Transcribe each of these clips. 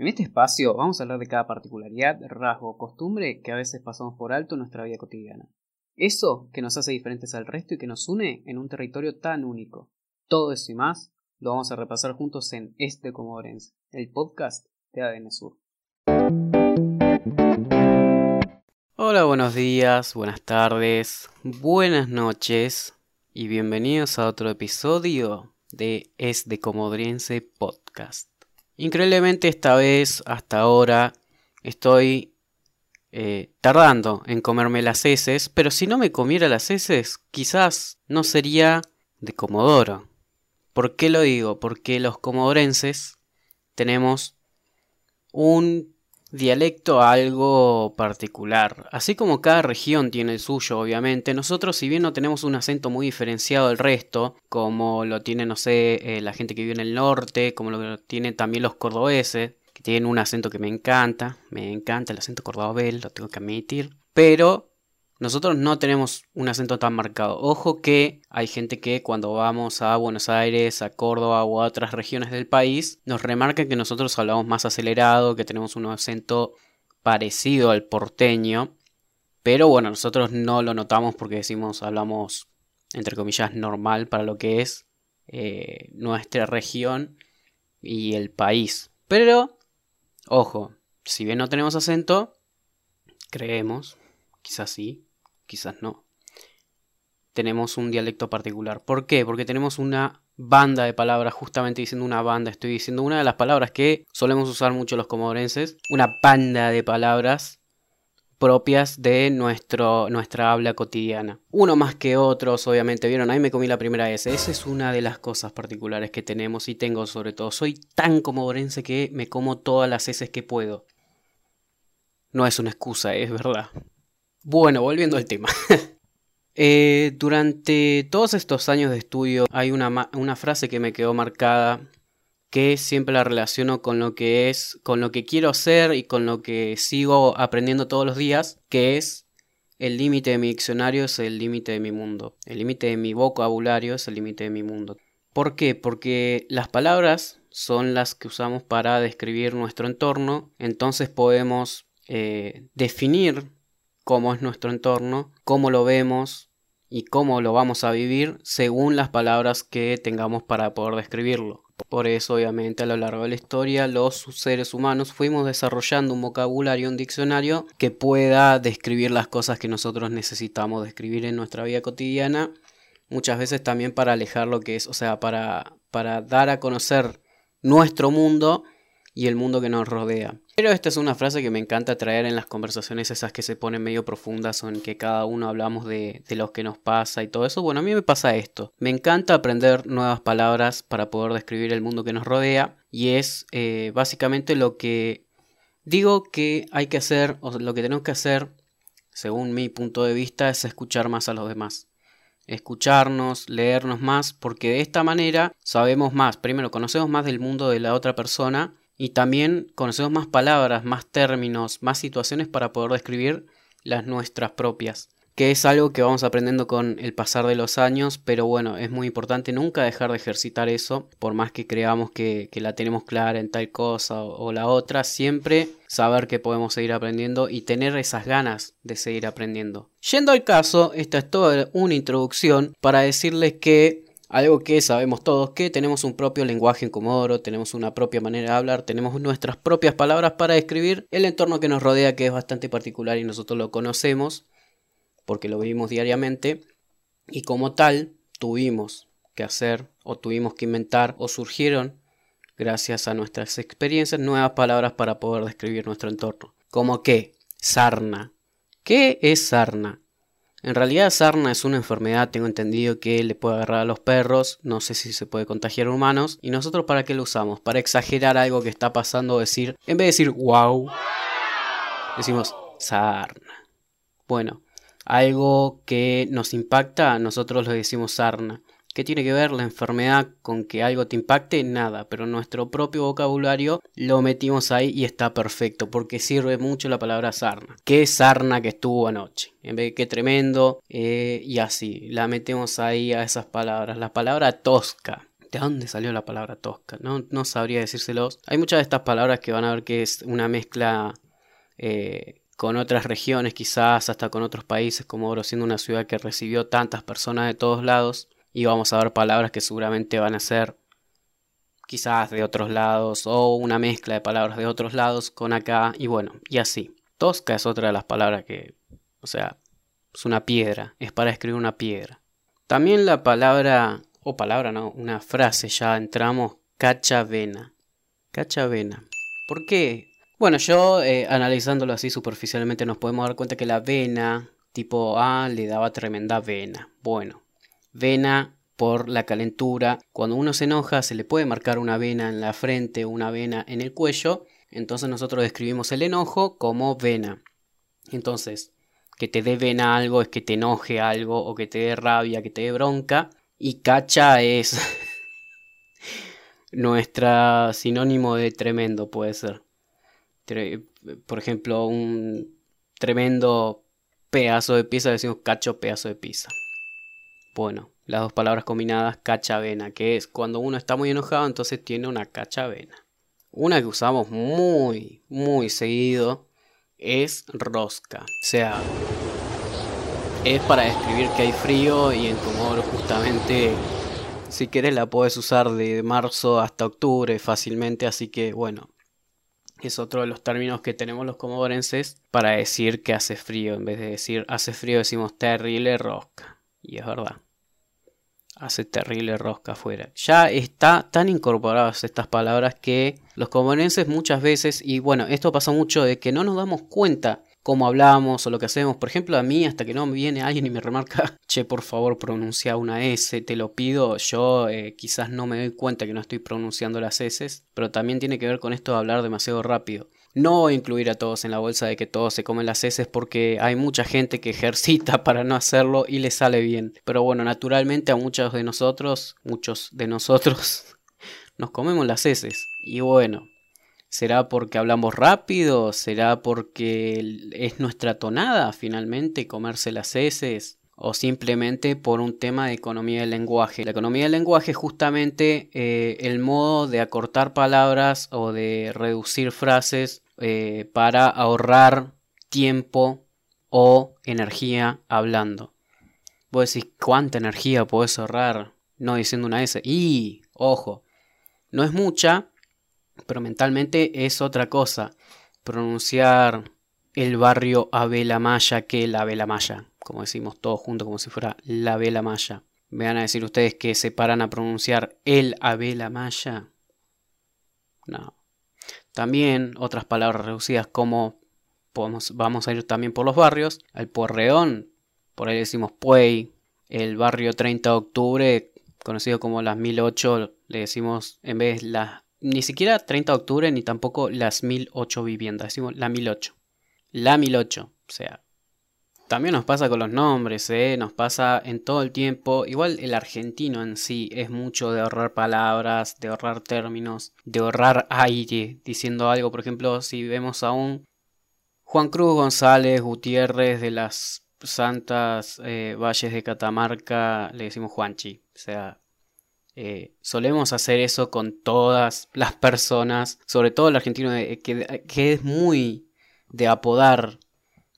En este espacio vamos a hablar de cada particularidad, rasgo o costumbre que a veces pasamos por alto en nuestra vida cotidiana. Eso que nos hace diferentes al resto y que nos une en un territorio tan único. Todo eso y más lo vamos a repasar juntos en Este Comodorense, el podcast de ADN Sur. Hola, buenos días, buenas tardes, buenas noches y bienvenidos a otro episodio de Es de Comodriense Podcast. Increíblemente esta vez, hasta ahora, estoy eh, tardando en comerme las heces, pero si no me comiera las heces, quizás no sería de Comodoro. ¿Por qué lo digo? Porque los comodorenses tenemos un dialecto algo particular. Así como cada región tiene el suyo, obviamente, nosotros si bien no tenemos un acento muy diferenciado del resto, como lo tiene, no sé, eh, la gente que vive en el norte, como lo tienen también los cordobeses, que tienen un acento que me encanta, me encanta el acento cordobés, lo tengo que admitir, pero nosotros no tenemos un acento tan marcado. Ojo que hay gente que cuando vamos a Buenos Aires, a Córdoba o a otras regiones del país, nos remarca que nosotros hablamos más acelerado, que tenemos un acento parecido al porteño. Pero bueno, nosotros no lo notamos porque decimos, hablamos, entre comillas, normal para lo que es eh, nuestra región y el país. Pero, ojo, si bien no tenemos acento, creemos, quizás sí, quizás no. Tenemos un dialecto particular. ¿Por qué? Porque tenemos una banda de palabras, justamente diciendo una banda, estoy diciendo una de las palabras que solemos usar mucho los comodorenses, una banda de palabras propias de nuestro, nuestra habla cotidiana. Uno más que otros, obviamente, vieron, ahí me comí la primera S. Esa es una de las cosas particulares que tenemos y tengo sobre todo. Soy tan comodorense que me como todas las S que puedo. No es una excusa, es verdad. Bueno, volviendo al tema. Eh, durante todos estos años de estudio hay una, frase que me quedó marcada que siempre la relaciono con lo que es, con lo que quiero hacer y con lo que sigo aprendiendo todos los días, que es el límite de mi diccionario es el límite de mi mundo, el límite de mi vocabulario es el límite de mi mundo. ¿Por qué? Porque las palabras son las que usamos para describir nuestro entorno, entonces podemos eh, definir cómo es nuestro entorno, cómo lo vemos y cómo lo vamos a vivir según las palabras que tengamos para poder describirlo. Por eso, obviamente, a lo largo de la historia, los seres humanos fuimos desarrollando un vocabulario, un diccionario que pueda describir las cosas que nosotros necesitamos describir en nuestra vida cotidiana. Muchas veces también para alejar lo que es, o sea, para, para dar a conocer nuestro mundo y el mundo que nos rodea. Pero esta es una frase que me encanta traer en las conversaciones esas que se ponen medio profundas o en que cada uno hablamos de, de lo que nos pasa y todo eso. Bueno, a mí me pasa esto. Me encanta aprender nuevas palabras para poder describir el mundo que nos rodea y es eh, básicamente lo que digo que hay que hacer o lo que tenemos que hacer, según mi punto de vista, es escuchar más a los demás escucharnos, leernos más, porque de esta manera sabemos más, primero conocemos más del mundo de la otra persona y también conocemos más palabras, más términos, más situaciones para poder describir las nuestras propias. Que es algo que vamos aprendiendo con el pasar de los años, pero bueno, es muy importante nunca dejar de ejercitar eso, por más que creamos que, la tenemos clara en tal cosa o, o la otra, siempre saber que podemos seguir aprendiendo y tener esas ganas de seguir aprendiendo. Yendo al caso, esta es toda una introducción para decirles que algo que sabemos todos, que tenemos un propio lenguaje en Comodoro, tenemos una propia manera de hablar, tenemos nuestras propias palabras para describir el entorno que nos rodea, que es bastante particular y nosotros lo conocemos, porque lo vivimos diariamente, y como tal tuvimos que hacer, o tuvimos que inventar, o surgieron, gracias a nuestras experiencias, nuevas palabras para poder describir nuestro entorno. Como que, sarna. ¿Qué es sarna? En realidad sarna es una enfermedad, tengo entendido que le puede agarrar a los perros, no sé si se puede contagiar a humanos. ¿Y nosotros para qué lo usamos? Para exagerar algo que está pasando, decir, en vez de decir wow, decimos sarna. Bueno, algo que nos impacta, nosotros lo decimos sarna. ¿Qué tiene que ver la enfermedad con que algo te impacte? Nada, pero nuestro propio vocabulario lo metimos ahí y está perfecto, porque sirve mucho la palabra sarna. ¿Qué sarna que estuvo anoche? En vez de qué tremendo, eh, y así, la metemos ahí a esas palabras. La palabra tosca. ¿De dónde salió la palabra tosca? No, no sabría decírselos. Hay muchas de estas palabras que van a ver que es una mezcla eh, con otras regiones, quizás hasta con otros países, como Oro siendo una ciudad que recibió tantas personas de todos lados. Y vamos a ver palabras que seguramente van a ser quizás de otros lados o una mezcla de palabras de otros lados con acá y bueno, y así. Tosca es otra de las palabras que, o sea, es una piedra, es para escribir una piedra. También la palabra, o palabra no, una frase, ya entramos, cachavena. Cachavena. ¿Por qué? Bueno, yo eh, analizándolo así superficialmente nos podemos dar cuenta que la vena, tipo A, le daba tremenda vena. Bueno, vena por la calentura. Cuando uno se enoja se le puede marcar una vena en la frente, una vena en el cuello. Entonces nosotros describimos el enojo como vena. Entonces, que te dé vena algo es que te enoje algo o que te dé rabia, que te dé bronca. Y cacha es nuestra sinónimo de tremendo, puede ser. Por ejemplo, un tremendo pedazo de pizza, decimos cacho pedazo de pizza. Bueno, las dos palabras combinadas cachavena, que es cuando uno está muy enojado, entonces tiene una cachavena. Una que usamos muy, muy seguido es rosca. O sea, es para describir que hay frío y en Comodoro justamente, si quieres la puedes usar de marzo hasta octubre fácilmente, así que bueno, es otro de los términos que tenemos los comodorenses para decir que hace frío. En vez de decir hace frío decimos terrible rosca. Y es verdad hace terrible rosca afuera. Ya está tan incorporadas estas palabras que los comunenses muchas veces, y bueno, esto pasa mucho de que no nos damos cuenta cómo hablamos o lo que hacemos. Por ejemplo, a mí, hasta que no viene alguien y me remarca, che, por favor, pronuncia una S, te lo pido, yo eh, quizás no me doy cuenta que no estoy pronunciando las S, pero también tiene que ver con esto de hablar demasiado rápido. No incluir a todos en la bolsa de que todos se comen las heces porque hay mucha gente que ejercita para no hacerlo y le sale bien. Pero bueno, naturalmente a muchos de nosotros, muchos de nosotros, nos comemos las heces. Y bueno, ¿será porque hablamos rápido? ¿Será porque es nuestra tonada finalmente comerse las heces? O simplemente por un tema de economía del lenguaje. La economía del lenguaje es justamente eh, el modo de acortar palabras o de reducir frases eh, para ahorrar tiempo o energía hablando. Vos decís, ¿cuánta energía podés ahorrar no diciendo una S? Y, ojo, no es mucha, pero mentalmente es otra cosa. Pronunciar el barrio Abela Maya que la Abela Maya como decimos todos juntos, como si fuera la vela maya. ¿Me van a decir ustedes que se paran a pronunciar el Abela Maya? No. También otras palabras reducidas como vamos a ir también por los barrios. El Puerreón, por ahí decimos Puey. El barrio 30 de octubre, conocido como las 1008, le decimos en vez las... Ni siquiera 30 de octubre ni tampoco las 1008 viviendas, decimos la 1008. La 1008, o sea, también nos pasa con los nombres, ¿eh? nos pasa en todo el tiempo. Igual el argentino en sí es mucho de ahorrar palabras, de ahorrar términos, de ahorrar aire, diciendo algo. Por ejemplo, si vemos a un Juan Cruz González Gutiérrez de las Santas eh, Valles de Catamarca, le decimos Juanchi. O sea, eh, solemos hacer eso con todas las personas, sobre todo el argentino, eh, que, que es muy de apodar.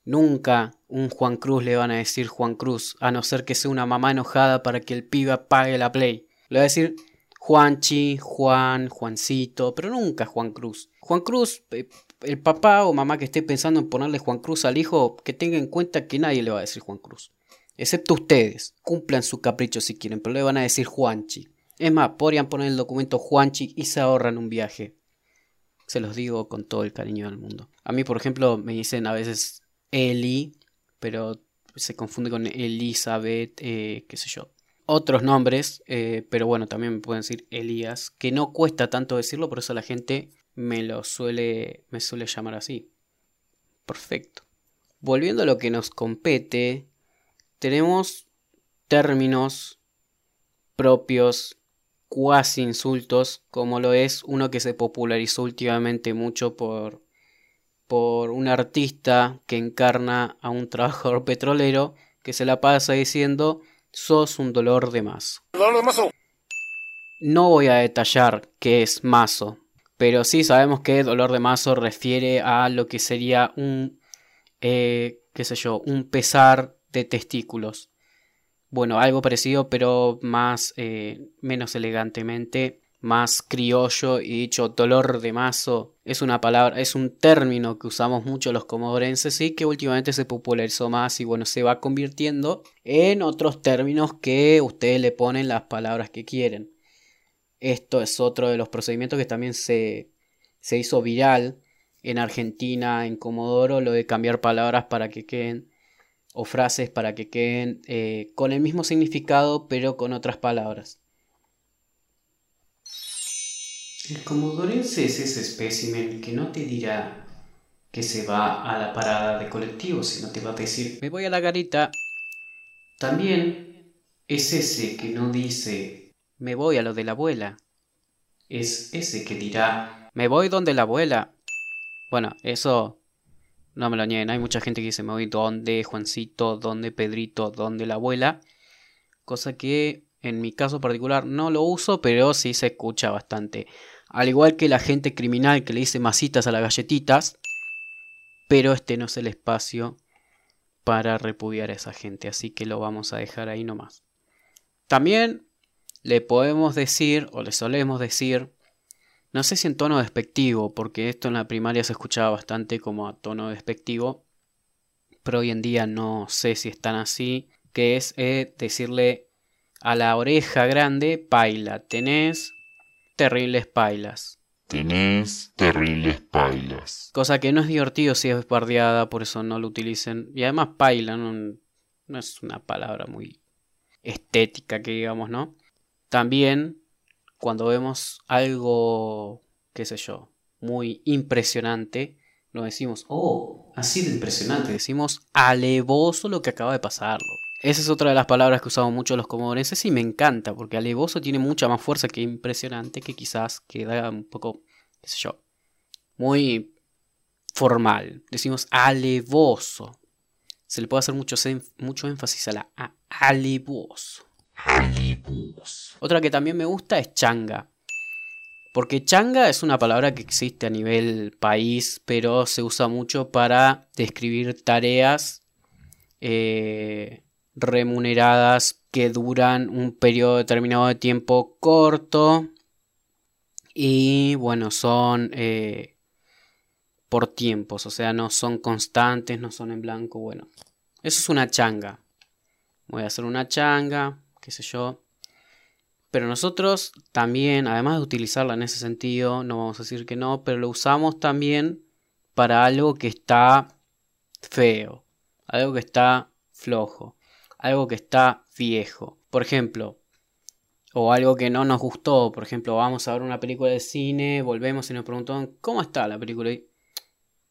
Nunca un Juan Cruz le van a decir Juan Cruz, a no ser que sea una mamá enojada para que el pibe pague la play. Le va a decir Juanchi, Juan, Juancito, pero nunca Juan Cruz. Juan Cruz, eh, el papá o mamá que esté pensando en ponerle Juan Cruz al hijo, que tenga en cuenta que nadie le va a decir Juan Cruz. Excepto ustedes. Cumplan su capricho si quieren, pero le van a decir Juanchi. Es más, podrían poner el documento Juanchi y se ahorran un viaje. Se los digo con todo el cariño del mundo. A mí, por ejemplo, me dicen a veces Eli pero se confunde con Elizabeth, eh, qué sé yo. Otros nombres, eh, pero bueno, también me pueden decir Elías, que no cuesta tanto decirlo, por eso la gente me lo suele, me suele llamar así. Perfecto. Volviendo a lo que nos compete, tenemos términos propios, cuasi insultos, como lo es uno que se popularizó últimamente mucho por por un artista que encarna a un trabajador petrolero que se la pasa diciendo sos un dolor de más. No voy a detallar qué es mazo, pero sí sabemos que dolor de mazo refiere a lo que sería un, eh, qué sé yo, un pesar de testículos. Bueno, algo parecido, pero más, eh, menos elegantemente, más criollo y dicho dolor de mazo es una palabra, es un término que usamos mucho los comodorenses y que últimamente se popularizó más y bueno, se va convirtiendo en otros términos que ustedes le ponen las palabras que quieren. Esto es otro de los procedimientos que también se, se hizo viral en Argentina, en Comodoro, lo de cambiar palabras para que queden, o frases para que queden eh, con el mismo significado, pero con otras palabras. El comodorense es ese espécimen que no te dirá que se va a la parada de colectivo, sino te va a decir, me voy a la garita. También es ese que no dice, me voy a lo de la abuela. Es ese que dirá, me voy donde la abuela. Bueno, eso no me lo nieguen. Hay mucha gente que dice, me voy donde Juancito, donde Pedrito, donde la abuela. Cosa que en mi caso particular no lo uso, pero sí se escucha bastante. Al igual que la gente criminal que le dice masitas a las galletitas. Pero este no es el espacio para repudiar a esa gente. Así que lo vamos a dejar ahí nomás. También le podemos decir, o le solemos decir, no sé si en tono despectivo, porque esto en la primaria se escuchaba bastante como a tono despectivo, pero hoy en día no sé si están así, que es eh, decirle a la oreja grande, paila, tenés terribles pailas. Tenés terribles pailas. Cosa que no es divertido si es bardeada, por eso no lo utilicen. Y además paila no, no es una palabra muy estética que digamos, ¿no? También cuando vemos algo, qué sé yo, muy impresionante, no decimos, oh, así de impresionante, decimos alevoso lo que acaba de pasarlo. Esa es otra de las palabras que usamos mucho los comodorenses y me encanta, porque alevoso tiene mucha más fuerza que impresionante, que quizás queda un poco, qué sé yo, muy formal. Decimos alevoso. Se le puede hacer mucho, mucho énfasis a la alevoso. Otra que también me gusta es changa. Porque changa es una palabra que existe a nivel país, pero se usa mucho para describir tareas eh, remuneradas que duran un periodo determinado de tiempo corto. Y bueno, son eh, por tiempos, o sea, no son constantes, no son en blanco. Bueno, eso es una changa. Voy a hacer una changa, qué sé yo. Pero nosotros también, además de utilizarla en ese sentido, no vamos a decir que no, pero lo usamos también para algo que está feo, algo que está flojo, algo que está viejo. Por ejemplo, o algo que no nos gustó. Por ejemplo, vamos a ver una película de cine, volvemos y nos preguntan, ¿cómo está la película? Y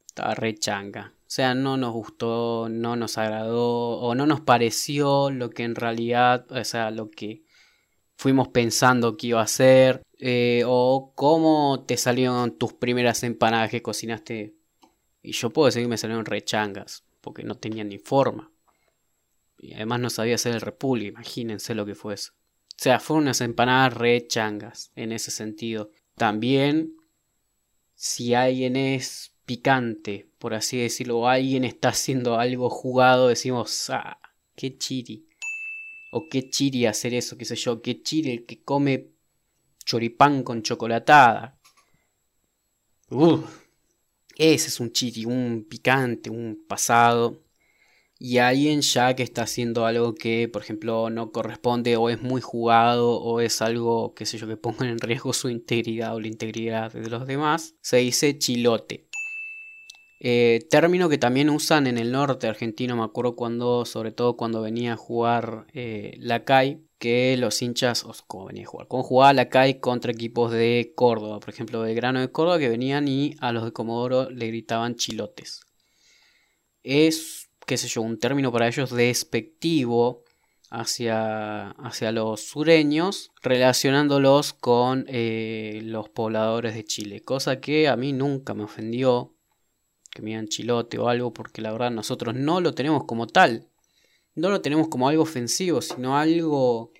estaba re changa. O sea, no nos gustó, no nos agradó o no nos pareció lo que en realidad, o sea, lo que fuimos pensando que iba a ser. Eh, o cómo te salieron tus primeras empanadas que cocinaste. Y yo puedo decir que me salieron rechangas, porque no tenían ni forma. Y además no sabía hacer el repulgue, imagínense lo que fue eso. O sea, fueron unas empanadas rechangas en ese sentido. También, si alguien es picante, por así decirlo, o alguien está haciendo algo jugado, decimos, ah, qué chiri. O qué chiri hacer eso, qué sé yo, qué chiri el que come choripán con chocolatada. ese es un chiri, un picante, un pasado. Y alguien ya que está haciendo algo que, por ejemplo, no corresponde o es muy jugado o es algo, qué sé yo, que ponga en riesgo su integridad o la integridad de los demás, se dice chilote. Eh, término que también usan en el norte argentino, me acuerdo cuando, sobre todo cuando venía a jugar eh, la que los hinchas, o como venía a jugar, cuando jugaba la CAI contra equipos de Córdoba, por ejemplo, de Grano de Córdoba, que venían y a los de Comodoro le gritaban chilotes. Es, qué sé yo, un término para ellos despectivo hacia, hacia los sureños, relacionándolos con eh, los pobladores de Chile, cosa que a mí nunca me ofendió que me digan chilote o algo, porque la verdad nosotros no lo tenemos como tal. No lo tenemos como algo ofensivo, sino algo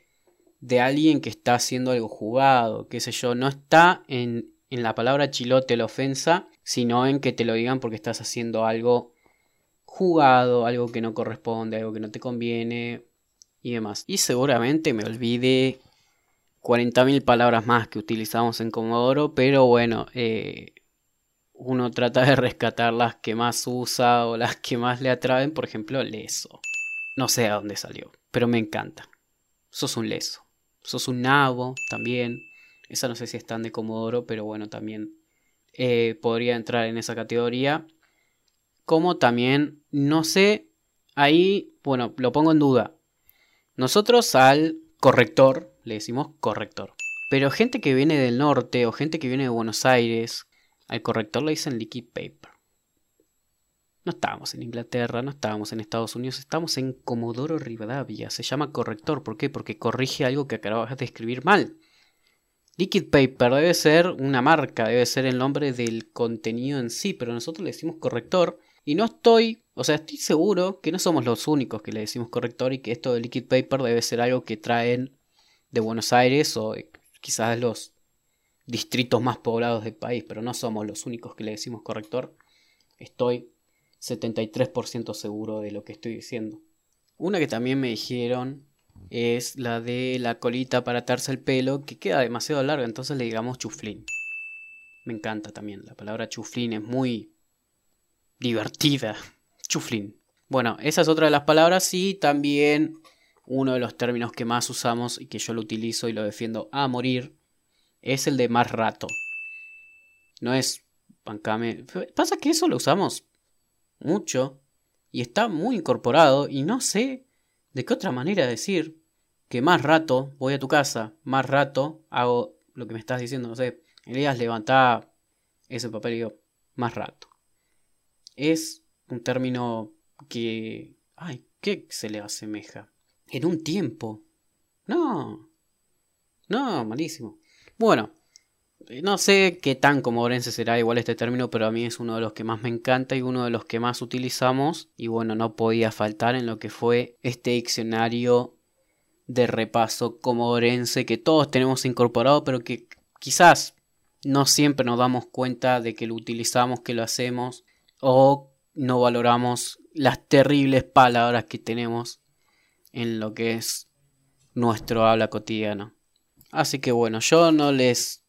de alguien que está haciendo algo jugado, qué sé yo, no está en, en la palabra chilote la ofensa, sino en que te lo digan porque estás haciendo algo jugado, algo que no corresponde, algo que no te conviene y demás. Y seguramente me olvide 40.000 palabras más que utilizamos en Comodoro, pero bueno, eh, uno trata de rescatar las que más usa o las que más le atraen, por ejemplo, leso. No sé a dónde salió, pero me encanta. Sos un leso. Sos un nabo también. Esa no sé si es tan de Comodoro, pero bueno, también eh, podría entrar en esa categoría. Como también, no sé, ahí, bueno, lo pongo en duda. Nosotros al corrector le decimos corrector. Pero gente que viene del norte o gente que viene de Buenos Aires, al corrector le dicen liquid paper. No estábamos en Inglaterra, no estábamos en Estados Unidos, estamos en Comodoro Rivadavia. Se llama corrector. ¿Por qué? Porque corrige algo que acabas de escribir mal. Liquid Paper debe ser una marca, debe ser el nombre del contenido en sí, pero nosotros le decimos corrector. Y no estoy, o sea, estoy seguro que no somos los únicos que le decimos corrector y que esto de Liquid Paper debe ser algo que traen de Buenos Aires o quizás los distritos más poblados del país, pero no somos los únicos que le decimos corrector. Estoy 73% seguro de lo que estoy diciendo. Una que también me dijeron es la de la colita para atarse el pelo, que queda demasiado larga, entonces le digamos chuflín. Me encanta también, la palabra chuflín es muy divertida. Chuflín. Bueno, esa es otra de las palabras y también uno de los términos que más usamos y que yo lo utilizo y lo defiendo a morir es el de más rato. No es bancame. Pasa que eso lo usamos mucho y está muy incorporado y no sé de qué otra manera decir que más rato voy a tu casa, más rato hago lo que me estás diciendo, no sé, Elías levanta ese papel y digo, más rato. Es un término que, ay, ¿qué se le asemeja? En un tiempo. No. No, malísimo. Bueno, eh, no sé qué tan comodorense será igual este término, pero a mí es uno de los que más me encanta y uno de los que más utilizamos. Y bueno, no podía faltar en lo que fue este diccionario de repaso comodorense que todos tenemos incorporado, pero que quizás no siempre nos damos cuenta de que lo utilizamos, que lo hacemos, o no valoramos las terribles palabras que tenemos en lo que es nuestro habla cotidiano. Así que bueno, yo no les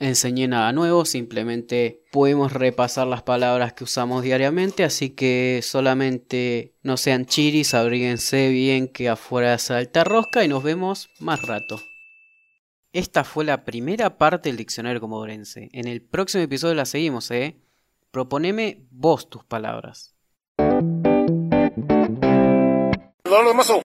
enseñé nada nuevo, simplemente podemos repasar las palabras que usamos diariamente, así que solamente no sean chiris, abríguense bien que afuera salta rosca y nos vemos más rato. Esta fue la primera parte del diccionario comodorense. En el próximo episodio la seguimos, ¿eh? Proponeme vos tus palabras.